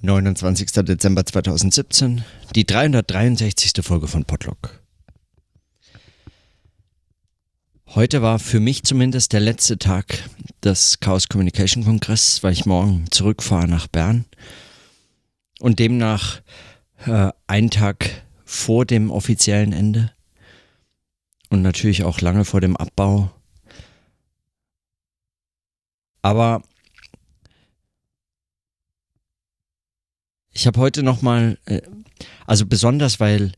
29. Dezember 2017, die 363. Folge von Podlock. Heute war für mich zumindest der letzte Tag des Chaos Communication Kongress, weil ich morgen zurückfahre nach Bern und demnach äh, einen Tag vor dem offiziellen Ende und natürlich auch lange vor dem Abbau. Aber Ich habe heute nochmal, äh, also besonders, weil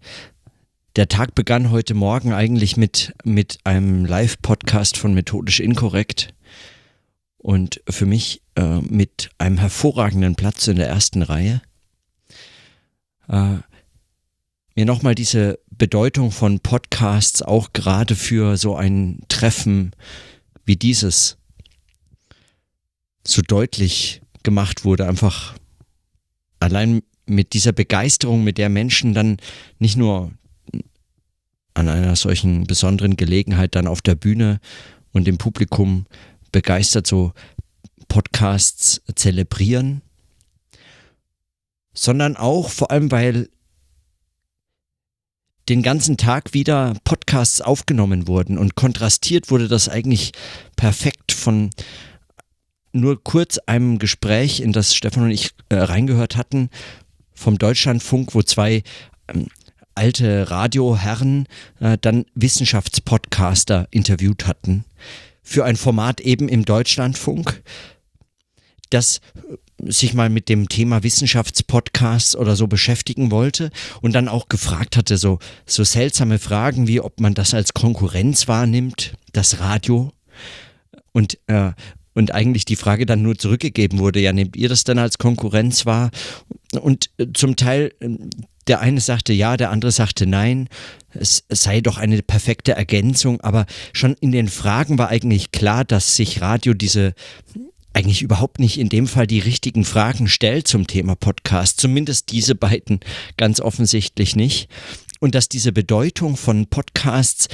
der Tag begann heute Morgen eigentlich mit, mit einem Live-Podcast von Methodisch Inkorrekt und für mich äh, mit einem hervorragenden Platz in der ersten Reihe. Äh, mir nochmal diese Bedeutung von Podcasts auch gerade für so ein Treffen wie dieses so deutlich gemacht wurde, einfach allein mit dieser Begeisterung, mit der Menschen dann nicht nur an einer solchen besonderen Gelegenheit dann auf der Bühne und im Publikum begeistert so Podcasts zelebrieren, sondern auch vor allem, weil den ganzen Tag wieder Podcasts aufgenommen wurden und kontrastiert wurde das eigentlich perfekt von nur kurz einem Gespräch, in das Stefan und ich äh, reingehört hatten, vom Deutschlandfunk, wo zwei ähm, alte Radioherren äh, dann Wissenschaftspodcaster interviewt hatten. Für ein Format eben im Deutschlandfunk, das äh, sich mal mit dem Thema Wissenschaftspodcasts oder so beschäftigen wollte und dann auch gefragt hatte, so, so seltsame Fragen wie, ob man das als Konkurrenz wahrnimmt, das Radio. Und, äh, und eigentlich die Frage dann nur zurückgegeben wurde, ja, nehmt ihr das dann als Konkurrenz wahr? Und äh, zum Teil, äh, der eine sagte ja, der andere sagte nein, es, sei doch eine perfekte Ergänzung, aber schon in den Fragen war eigentlich klar, dass sich Radio diese eigentlich überhaupt nicht in dem Fall die richtigen Fragen stellt zum Thema Podcast, zumindest diese beiden ganz offensichtlich nicht. Und dass diese Bedeutung von Podcasts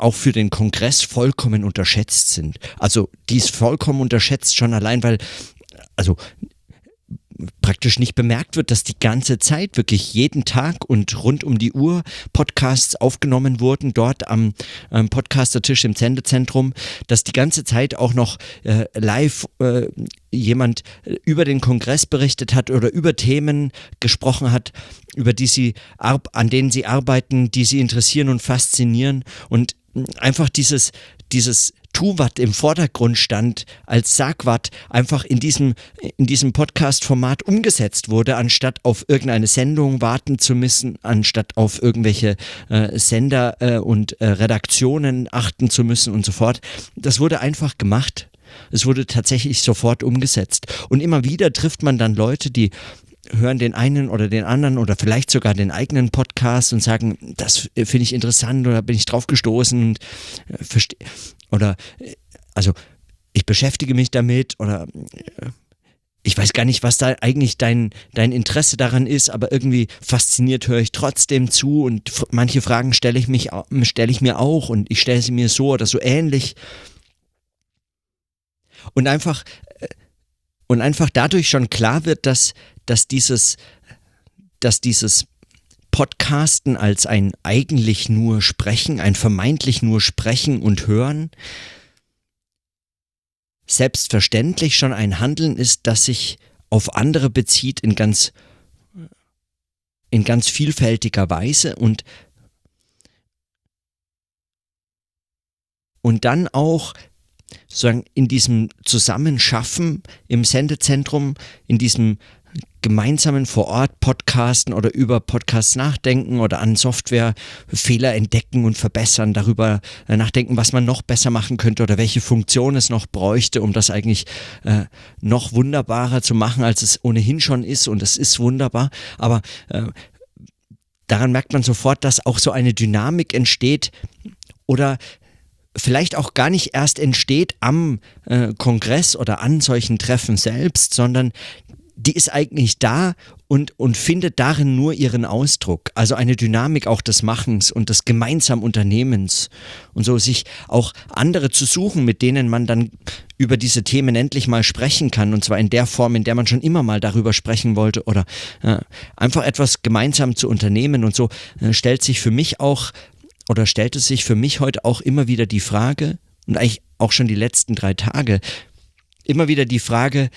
auch für den Kongress vollkommen unterschätzt sind. Also die ist vollkommen unterschätzt schon allein, weil also praktisch nicht bemerkt wird, dass die ganze Zeit wirklich jeden Tag und rund um die Uhr Podcasts aufgenommen wurden, dort am, am Podcastertisch im Sendezentrum, dass die ganze Zeit auch noch äh, live äh, jemand über den Kongress berichtet hat oder über Themen gesprochen hat, über die sie an denen sie arbeiten, die sie interessieren und faszinieren und einfach dieses, dieses Tuvat im Vordergrund stand, als Sagwat einfach in diesem, in diesem Podcast-Format umgesetzt wurde, anstatt auf irgendeine Sendung warten zu müssen, anstatt auf irgendwelche äh, Sender äh, und äh, Redaktionen achten zu müssen und so fort. Das wurde einfach gemacht. Es wurde tatsächlich sofort umgesetzt. Und immer wieder trifft man dann Leute, die hören den einen oder den anderen oder vielleicht sogar den eigenen Podcast und sagen, das finde ich interessant oder bin ich drauf gestoßen und äh, verstehe oder äh, also ich beschäftige mich damit oder äh, ich weiß gar nicht, was da eigentlich dein, dein Interesse daran ist, aber irgendwie fasziniert höre ich trotzdem zu und manche Fragen stelle ich mich stelle ich mir auch und ich stelle sie mir so oder so ähnlich. Und einfach und einfach dadurch schon klar wird, dass dass dieses, dass dieses Podcasten als ein eigentlich nur Sprechen, ein vermeintlich nur Sprechen und Hören, selbstverständlich schon ein Handeln ist, das sich auf andere bezieht in ganz, in ganz vielfältiger Weise und, und dann auch sozusagen in diesem Zusammenschaffen im Sendezentrum, in diesem gemeinsamen vor Ort Podcasten oder über Podcasts nachdenken oder an Software Fehler entdecken und verbessern, darüber äh, nachdenken, was man noch besser machen könnte oder welche Funktion es noch bräuchte, um das eigentlich äh, noch wunderbarer zu machen, als es ohnehin schon ist. Und es ist wunderbar, aber äh, daran merkt man sofort, dass auch so eine Dynamik entsteht oder vielleicht auch gar nicht erst entsteht am äh, Kongress oder an solchen Treffen selbst, sondern die ist eigentlich da und, und findet darin nur ihren Ausdruck. Also eine Dynamik auch des Machens und des gemeinsamen Unternehmens. Und so sich auch andere zu suchen, mit denen man dann über diese Themen endlich mal sprechen kann. Und zwar in der Form, in der man schon immer mal darüber sprechen wollte oder äh, einfach etwas gemeinsam zu unternehmen. Und so äh, stellt sich für mich auch oder stellte sich für mich heute auch immer wieder die Frage und eigentlich auch schon die letzten drei Tage immer wieder die Frage,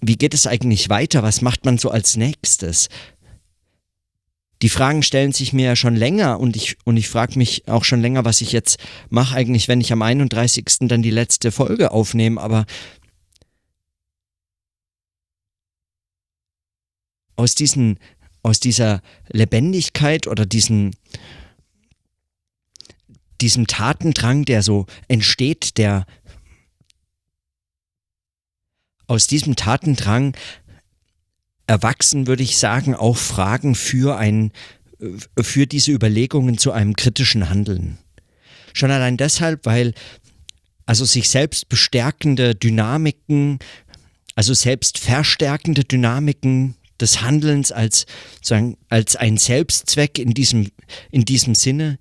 wie geht es eigentlich weiter? Was macht man so als nächstes? Die Fragen stellen sich mir ja schon länger und ich, und ich frage mich auch schon länger, was ich jetzt mache eigentlich, wenn ich am 31. dann die letzte Folge aufnehme, aber aus diesen, aus dieser Lebendigkeit oder diesen, diesem Tatendrang, der so entsteht, der aus diesem Tatendrang erwachsen, würde ich sagen, auch Fragen für ein, für diese Überlegungen zu einem kritischen Handeln. Schon allein deshalb, weil also sich selbst bestärkende Dynamiken, also selbst verstärkende Dynamiken des Handelns als, als ein Selbstzweck in diesem, in diesem Sinne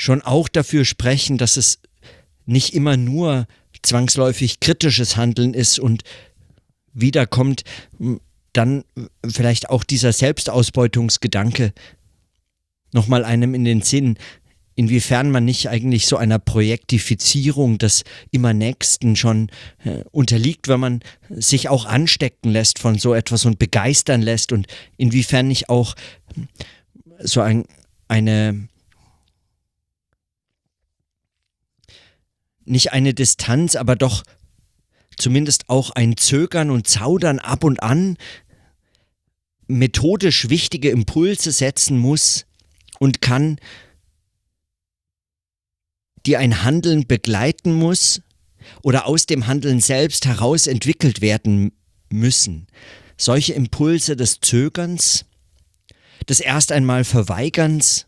schon auch dafür sprechen, dass es nicht immer nur zwangsläufig kritisches Handeln ist und wieder kommt dann vielleicht auch dieser Selbstausbeutungsgedanke nochmal einem in den Sinn, inwiefern man nicht eigentlich so einer Projektifizierung des immer Nächsten schon äh, unterliegt, wenn man sich auch anstecken lässt von so etwas und begeistern lässt und inwiefern nicht auch so ein, eine nicht eine Distanz, aber doch zumindest auch ein Zögern und Zaudern ab und an methodisch wichtige Impulse setzen muss und kann, die ein Handeln begleiten muss oder aus dem Handeln selbst heraus entwickelt werden müssen. Solche Impulse des Zögerns, des erst einmal Verweigerns,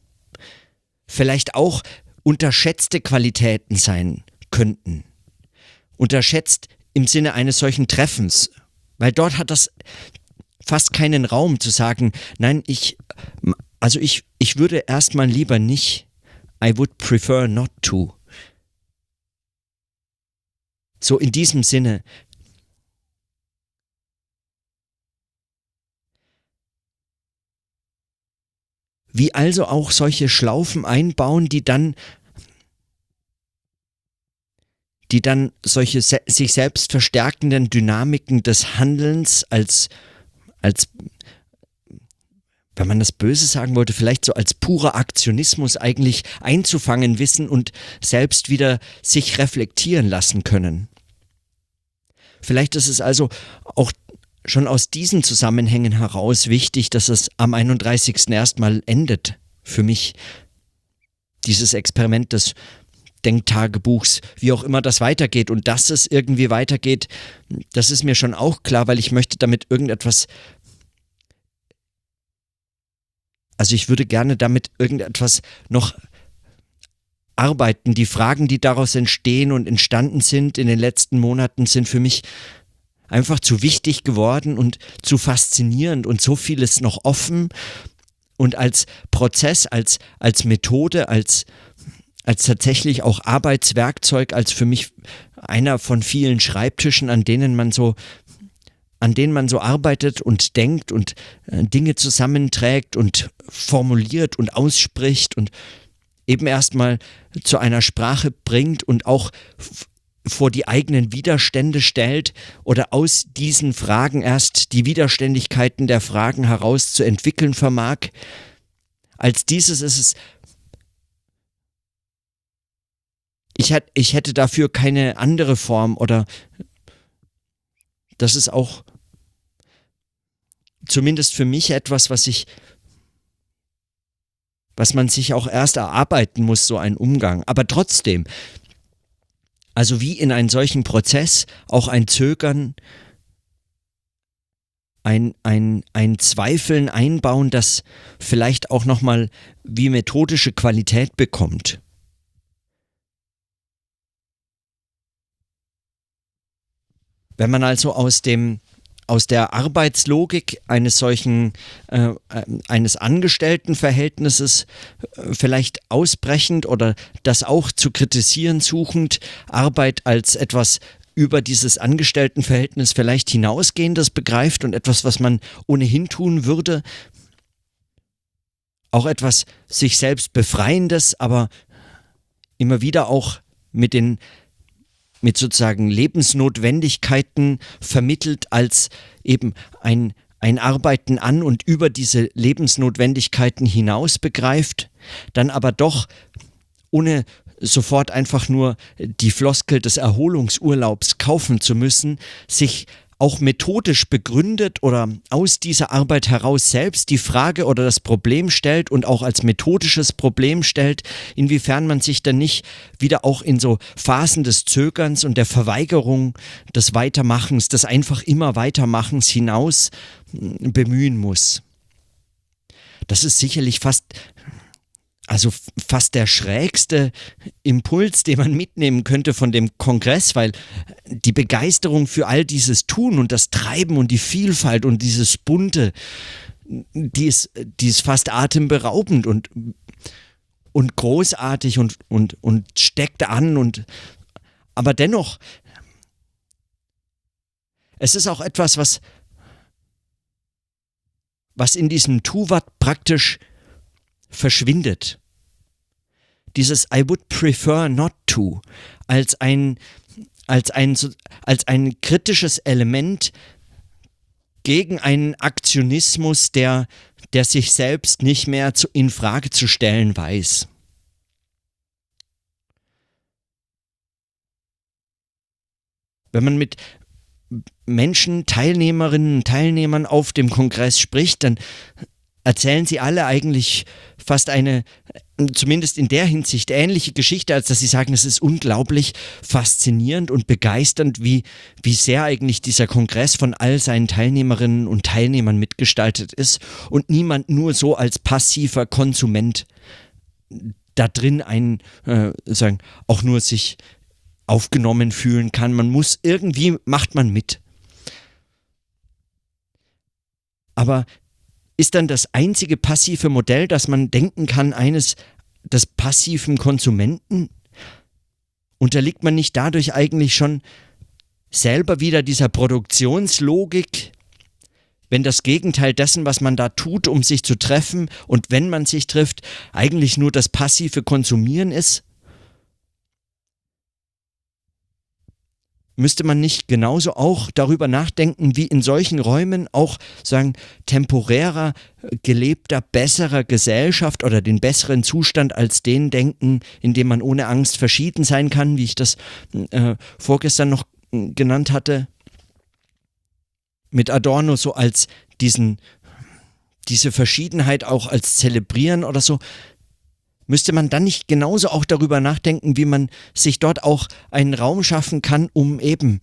vielleicht auch unterschätzte Qualitäten sein könnten. Unterschätzt im Sinne eines solchen Treffens, weil dort hat das fast keinen Raum zu sagen, nein, ich, also ich, ich würde erstmal lieber nicht, I would prefer not to. So in diesem Sinne. Wie also auch solche Schlaufen einbauen, die dann die dann solche se sich selbst verstärkenden Dynamiken des Handelns als, als, wenn man das Böse sagen wollte, vielleicht so als purer Aktionismus eigentlich einzufangen wissen und selbst wieder sich reflektieren lassen können. Vielleicht ist es also auch schon aus diesen Zusammenhängen heraus wichtig, dass es am 31. erstmal endet für mich. Dieses Experiment des Denktagebuchs, wie auch immer das weitergeht. Und dass es irgendwie weitergeht, das ist mir schon auch klar, weil ich möchte damit irgendetwas. Also ich würde gerne damit irgendetwas noch arbeiten. Die Fragen, die daraus entstehen und entstanden sind in den letzten Monaten, sind für mich einfach zu wichtig geworden und zu faszinierend und so vieles noch offen. Und als Prozess, als, als Methode, als, als tatsächlich auch Arbeitswerkzeug, als für mich einer von vielen Schreibtischen, an denen man so an denen man so arbeitet und denkt und äh, Dinge zusammenträgt und formuliert und ausspricht und eben erstmal zu einer Sprache bringt und auch vor die eigenen Widerstände stellt oder aus diesen Fragen erst die Widerständigkeiten der Fragen heraus zu entwickeln vermag. Als dieses ist es ich, hätt, ich hätte dafür keine andere Form oder das ist auch zumindest für mich etwas, was ich, was man sich auch erst erarbeiten muss, so ein Umgang. Aber trotzdem, also wie in einen solchen Prozess auch ein Zögern, ein, ein, ein Zweifeln einbauen, das vielleicht auch nochmal wie methodische Qualität bekommt. Wenn man also aus dem aus der Arbeitslogik eines solchen, äh, äh eines Angestelltenverhältnisses äh, vielleicht ausbrechend oder das auch zu kritisieren suchend, Arbeit als etwas über dieses Angestelltenverhältnis vielleicht hinausgehendes begreift und etwas, was man ohnehin tun würde, auch etwas sich selbst befreiendes, aber immer wieder auch mit den mit sozusagen Lebensnotwendigkeiten vermittelt als eben ein, ein Arbeiten an und über diese Lebensnotwendigkeiten hinaus begreift, dann aber doch ohne sofort einfach nur die Floskel des Erholungsurlaubs kaufen zu müssen, sich auch methodisch begründet oder aus dieser Arbeit heraus selbst die Frage oder das Problem stellt und auch als methodisches Problem stellt, inwiefern man sich dann nicht wieder auch in so Phasen des Zögerns und der Verweigerung des Weitermachens, des einfach immer Weitermachens hinaus hm, bemühen muss. Das ist sicherlich fast also fast der schrägste Impuls, den man mitnehmen könnte von dem Kongress, weil die Begeisterung für all dieses Tun und das Treiben und die Vielfalt und dieses Bunte, die ist, die ist fast atemberaubend und, und großartig und, und, und steckt an und aber dennoch, es ist auch etwas, was, was in diesem Tuvat praktisch verschwindet. Dieses I would prefer not to als ein, als ein, als ein kritisches Element gegen einen Aktionismus, der, der sich selbst nicht mehr zu, in Frage zu stellen weiß. Wenn man mit Menschen, Teilnehmerinnen und Teilnehmern auf dem Kongress spricht, dann erzählen sie alle eigentlich fast eine, zumindest in der Hinsicht, ähnliche Geschichte, als dass sie sagen, es ist unglaublich faszinierend und begeisternd, wie, wie sehr eigentlich dieser Kongress von all seinen Teilnehmerinnen und Teilnehmern mitgestaltet ist und niemand nur so als passiver Konsument da drin ein, äh, sagen, auch nur sich aufgenommen fühlen kann. Man muss irgendwie, macht man mit. Aber ist dann das einzige passive Modell, das man denken kann, eines des passiven Konsumenten? Unterliegt man nicht dadurch eigentlich schon selber wieder dieser Produktionslogik, wenn das Gegenteil dessen, was man da tut, um sich zu treffen und wenn man sich trifft, eigentlich nur das passive Konsumieren ist? Müsste man nicht genauso auch darüber nachdenken, wie in solchen Räumen auch sagen, temporärer, gelebter, besserer Gesellschaft oder den besseren Zustand als den denken, in dem man ohne Angst verschieden sein kann, wie ich das äh, vorgestern noch genannt hatte, mit Adorno so als diesen, diese Verschiedenheit auch als zelebrieren oder so, Müsste man dann nicht genauso auch darüber nachdenken, wie man sich dort auch einen Raum schaffen kann, um eben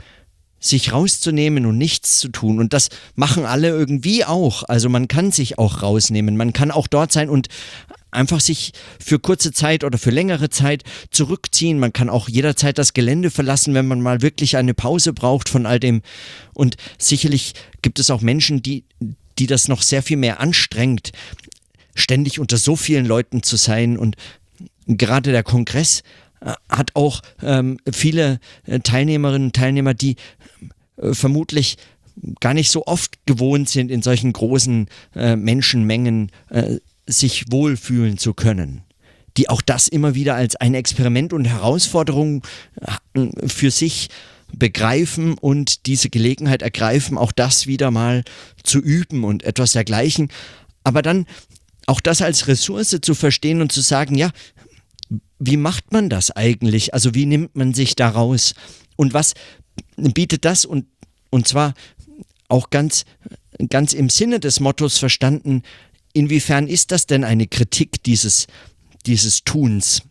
sich rauszunehmen und nichts zu tun. Und das machen alle irgendwie auch. Also man kann sich auch rausnehmen. Man kann auch dort sein und einfach sich für kurze Zeit oder für längere Zeit zurückziehen. Man kann auch jederzeit das Gelände verlassen, wenn man mal wirklich eine Pause braucht von all dem. Und sicherlich gibt es auch Menschen, die, die das noch sehr viel mehr anstrengt, ständig unter so vielen Leuten zu sein und gerade der Kongress äh, hat auch ähm, viele äh, Teilnehmerinnen und Teilnehmer, die äh, vermutlich gar nicht so oft gewohnt sind, in solchen großen äh, Menschenmengen äh, sich wohlfühlen zu können. Die auch das immer wieder als ein Experiment und Herausforderung äh, für sich begreifen und diese Gelegenheit ergreifen, auch das wieder mal zu üben und etwas dergleichen. Aber dann auch das als Ressource zu verstehen und zu sagen, ja, wie macht man das eigentlich? Also wie nimmt man sich daraus? Und was bietet das? Und, und zwar auch ganz, ganz im Sinne des Mottos verstanden, inwiefern ist das denn eine Kritik dieses, dieses Tuns?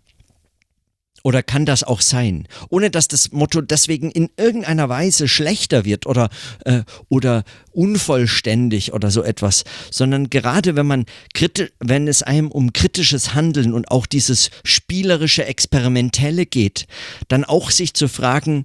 Oder kann das auch sein? Ohne dass das Motto deswegen in irgendeiner Weise schlechter wird oder, äh, oder unvollständig oder so etwas, sondern gerade wenn man wenn es einem um kritisches Handeln und auch dieses spielerische, experimentelle geht, dann auch sich zu fragen,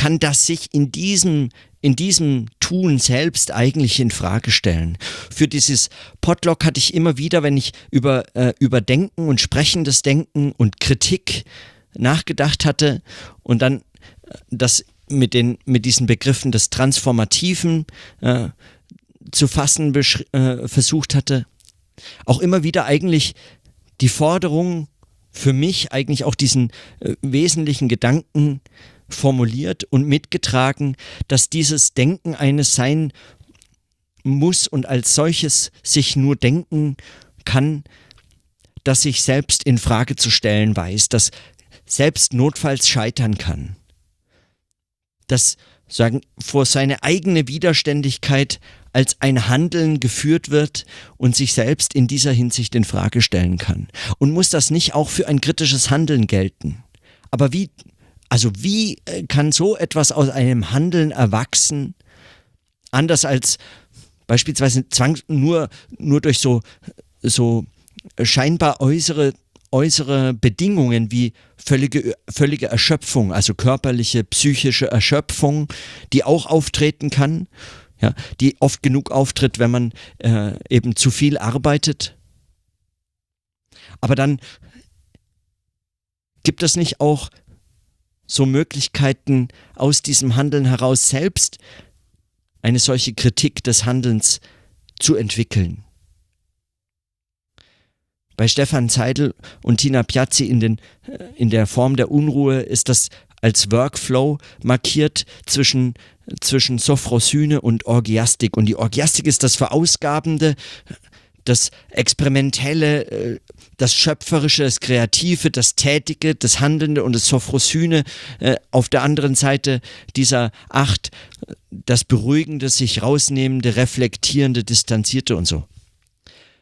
kann das sich in diesem in diesem Tun selbst eigentlich in Frage stellen. Für dieses Podlog hatte ich immer wieder, wenn ich über, äh, über Denken und sprechendes Denken und Kritik nachgedacht hatte und dann äh, das mit, den, mit diesen Begriffen des Transformativen äh, zu fassen äh, versucht hatte, auch immer wieder eigentlich die Forderung für mich eigentlich auch diesen äh, wesentlichen Gedanken formuliert und mitgetragen, dass dieses Denken eines sein muss und als solches sich nur denken kann, dass sich selbst in Frage zu stellen weiß, dass selbst notfalls scheitern kann. Dass sagen vor seine eigene Widerständigkeit als ein Handeln geführt wird und sich selbst in dieser Hinsicht in Frage stellen kann. Und muss das nicht auch für ein kritisches Handeln gelten? Aber wie also wie äh, kann so etwas aus einem Handeln erwachsen, anders als beispielsweise Zwang nur, nur durch so, so scheinbar äußere, äußere Bedingungen wie völlige, völlige Erschöpfung, also körperliche, psychische Erschöpfung, die auch auftreten kann, ja, die oft genug auftritt, wenn man äh, eben zu viel arbeitet. Aber dann gibt es nicht auch so Möglichkeiten aus diesem Handeln heraus selbst eine solche Kritik des Handelns zu entwickeln. Bei Stefan Zeidel und Tina Piazzi in, den, äh, in der Form der Unruhe ist das als Workflow markiert zwischen, zwischen Sophrosyne und Orgiastik. Und die Orgiastik ist das Verausgabende, das Experimentelle, äh, das Schöpferische, das Kreative, das Tätige, das Handelnde und das Sophrosyne. Äh, auf der anderen Seite dieser Acht, das Beruhigende, sich rausnehmende, reflektierende, distanzierte und so.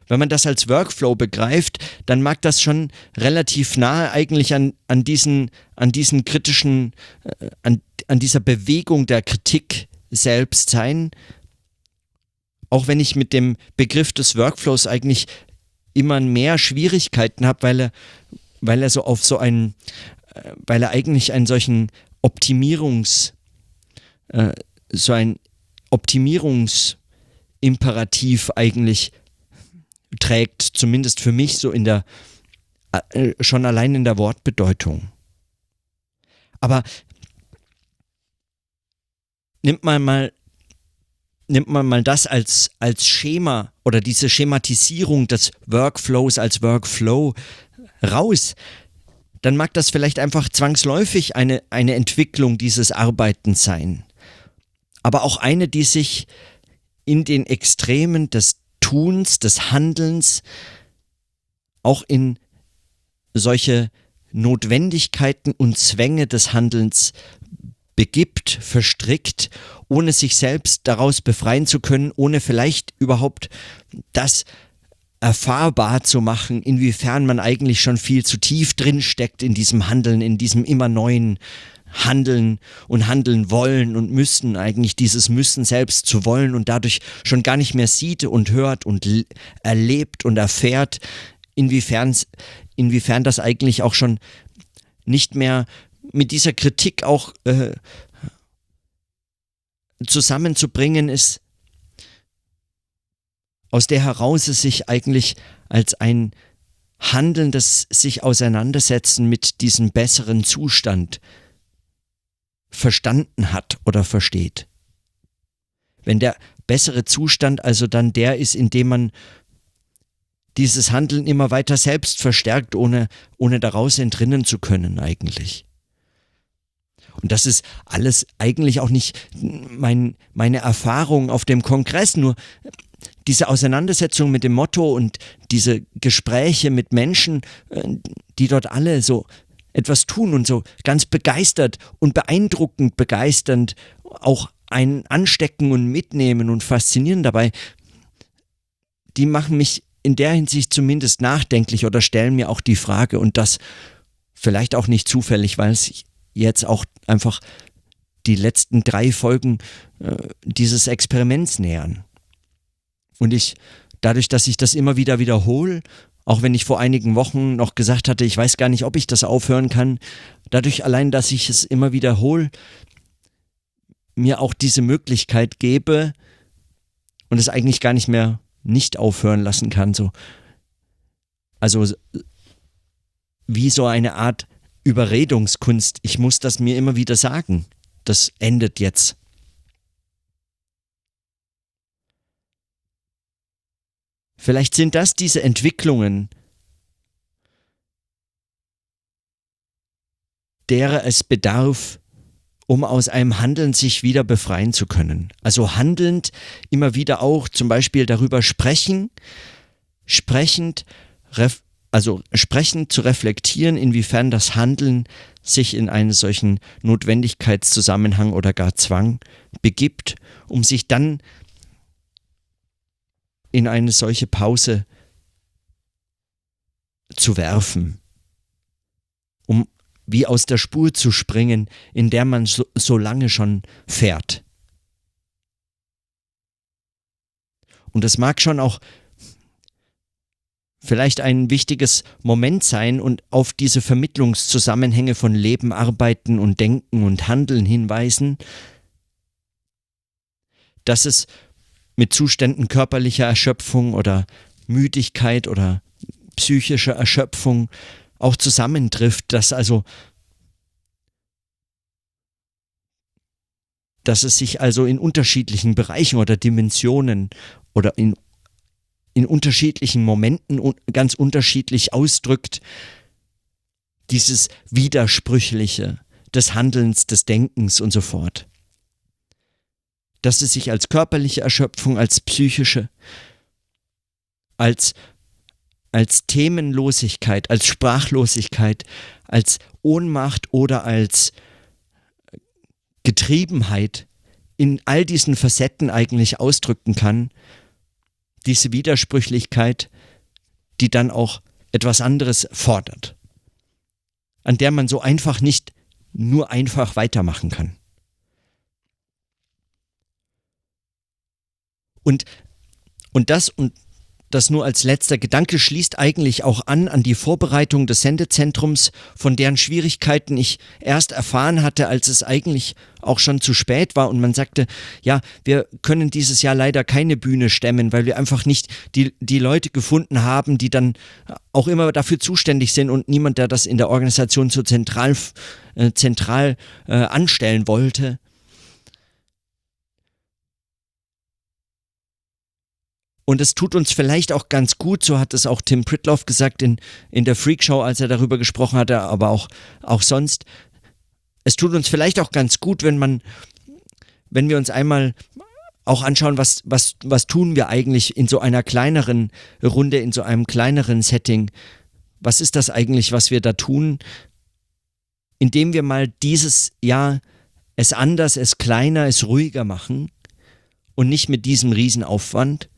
Wenn man das als Workflow begreift, dann mag das schon relativ nahe eigentlich an, an, diesen, an diesen kritischen, äh, an, an dieser Bewegung der Kritik selbst sein, auch wenn ich mit dem Begriff des Workflows eigentlich immer mehr Schwierigkeiten habe, weil er, weil er so auf so einen, äh, weil er eigentlich einen solchen Optimierungs, äh, so ein Optimierungsimperativ eigentlich trägt, zumindest für mich so in der, äh, schon allein in der Wortbedeutung. Aber nimmt man mal nimmt man mal das als, als Schema oder diese Schematisierung des Workflows als Workflow raus, dann mag das vielleicht einfach zwangsläufig eine, eine Entwicklung dieses Arbeitens sein. Aber auch eine, die sich in den Extremen des Tuns, des Handelns, auch in solche Notwendigkeiten und Zwänge des Handelns begibt, verstrickt, ohne sich selbst daraus befreien zu können, ohne vielleicht überhaupt das erfahrbar zu machen, inwiefern man eigentlich schon viel zu tief drin steckt in diesem Handeln, in diesem immer neuen Handeln und handeln wollen und müssen, eigentlich dieses Müssen selbst zu wollen und dadurch schon gar nicht mehr sieht und hört und erlebt und erfährt, inwiefern, inwiefern das eigentlich auch schon nicht mehr mit dieser Kritik auch äh, zusammenzubringen ist, aus der heraus es sich eigentlich als ein handelndes sich auseinandersetzen mit diesem besseren Zustand verstanden hat oder versteht. Wenn der bessere Zustand also dann der ist, in dem man dieses Handeln immer weiter selbst verstärkt, ohne, ohne daraus entrinnen zu können eigentlich. Und das ist alles eigentlich auch nicht mein, meine Erfahrung auf dem Kongress, nur diese Auseinandersetzung mit dem Motto und diese Gespräche mit Menschen, äh, die dort alle so etwas tun und so ganz begeistert und beeindruckend begeisternd auch einen anstecken und mitnehmen und faszinieren dabei, die machen mich in der Hinsicht zumindest nachdenklich oder stellen mir auch die Frage und das vielleicht auch nicht zufällig, weil es jetzt auch einfach die letzten drei Folgen äh, dieses Experiments nähern. Und ich, dadurch, dass ich das immer wieder wiederhole, auch wenn ich vor einigen Wochen noch gesagt hatte, ich weiß gar nicht, ob ich das aufhören kann, dadurch allein, dass ich es immer wiederhole, mir auch diese Möglichkeit gebe und es eigentlich gar nicht mehr nicht aufhören lassen kann. So. Also wie so eine Art Überredungskunst. Ich muss das mir immer wieder sagen. Das endet jetzt. Vielleicht sind das diese Entwicklungen, derer es bedarf, um aus einem Handeln sich wieder befreien zu können. Also handelnd immer wieder auch zum Beispiel darüber sprechen, sprechend, also sprechend zu reflektieren, inwiefern das Handeln sich in einen solchen Notwendigkeitszusammenhang oder gar Zwang begibt, um sich dann in eine solche Pause zu werfen, um wie aus der Spur zu springen, in der man so, so lange schon fährt. Und es mag schon auch vielleicht ein wichtiges Moment sein und auf diese Vermittlungszusammenhänge von Leben, Arbeiten und Denken und Handeln hinweisen, dass es mit Zuständen körperlicher Erschöpfung oder Müdigkeit oder psychischer Erschöpfung auch zusammentrifft, dass also dass es sich also in unterschiedlichen Bereichen oder Dimensionen oder in, in unterschiedlichen Momenten ganz unterschiedlich ausdrückt, dieses Widersprüchliche des Handelns, des Denkens und so fort. Dass es sich als körperliche Erschöpfung, als psychische, als, als Themenlosigkeit, als Sprachlosigkeit, als Ohnmacht oder als Getriebenheit in all diesen Facetten eigentlich ausdrücken kann, diese Widersprüchlichkeit, die dann auch etwas anderes fordert, an der man so einfach nicht nur einfach weitermachen kann. Und, und das und das nur als letzter Gedanke schließt eigentlich auch an an die Vorbereitung des Sendezentrums, von deren Schwierigkeiten ich erst erfahren hatte, als es eigentlich auch schon zu spät war und man sagte, ja, wir können dieses Jahr leider keine Bühne stemmen, weil wir einfach nicht die, die Leute gefunden haben, die dann auch immer dafür zuständig sind und niemand, der das in der Organisation so zentral, äh, zentral äh, anstellen wollte. Und es tut uns vielleicht auch ganz gut, so hat es auch Tim Pritloff gesagt in, in der Freakshow, als er darüber gesprochen hatte, aber auch, auch sonst. Es tut uns vielleicht auch ganz gut, wenn man, wenn wir uns einmal auch anschauen, was, was, was tun wir eigentlich in so einer kleineren Runde, in so einem kleineren Setting. Was ist das eigentlich, was wir da tun? Indem wir mal dieses Jahr es anders, es kleiner, es ruhiger machen und nicht mit diesem Riesenaufwand.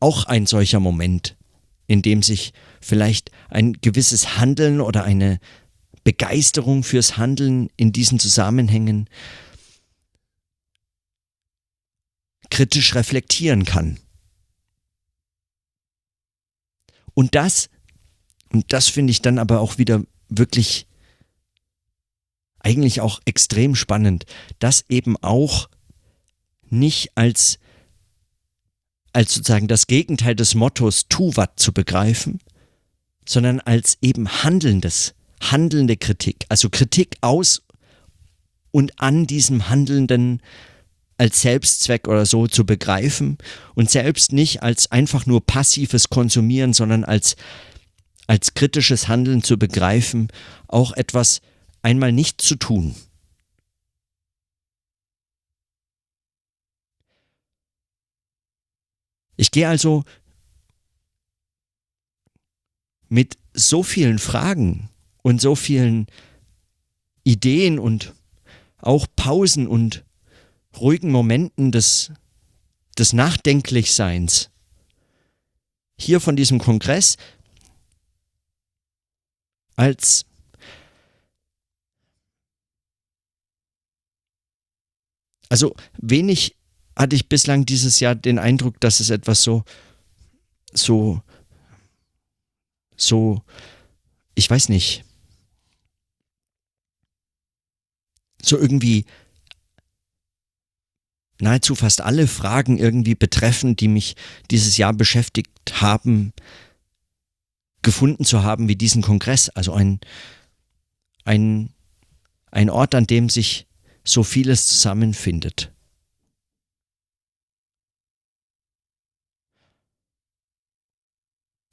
Auch ein solcher Moment, in dem sich vielleicht ein gewisses Handeln oder eine Begeisterung fürs Handeln in diesen Zusammenhängen kritisch reflektieren kann. Und das, und das finde ich dann aber auch wieder wirklich eigentlich auch extrem spannend, das eben auch nicht als als sozusagen das Gegenteil des Mottos tu wat zu begreifen, sondern als eben handelndes, handelnde Kritik, also Kritik aus und an diesem Handelnden als Selbstzweck oder so zu begreifen und selbst nicht als einfach nur passives Konsumieren, sondern als, als kritisches Handeln zu begreifen, auch etwas einmal nicht zu tun. Ich gehe also mit so vielen Fragen und so vielen Ideen und auch Pausen und ruhigen Momenten des, des Nachdenklichseins hier von diesem Kongress als also wenig hatte ich bislang dieses Jahr den Eindruck, dass es etwas so, so, so, ich weiß nicht, so irgendwie nahezu fast alle Fragen irgendwie betreffen, die mich dieses Jahr beschäftigt haben, gefunden zu haben wie diesen Kongress. Also ein, ein, ein Ort, an dem sich so vieles zusammenfindet.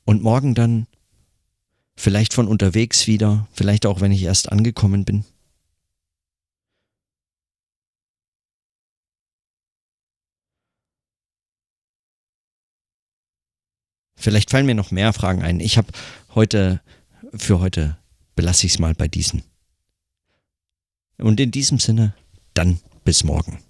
Und morgen dann vielleicht von unterwegs wieder, vielleicht auch wenn ich erst angekommen bin. Vielleicht fallen mir noch mehr Fragen ein. Ich habe heute, für heute belasse ich es mal bei diesen. Und in diesem Sinne, dann bis morgen.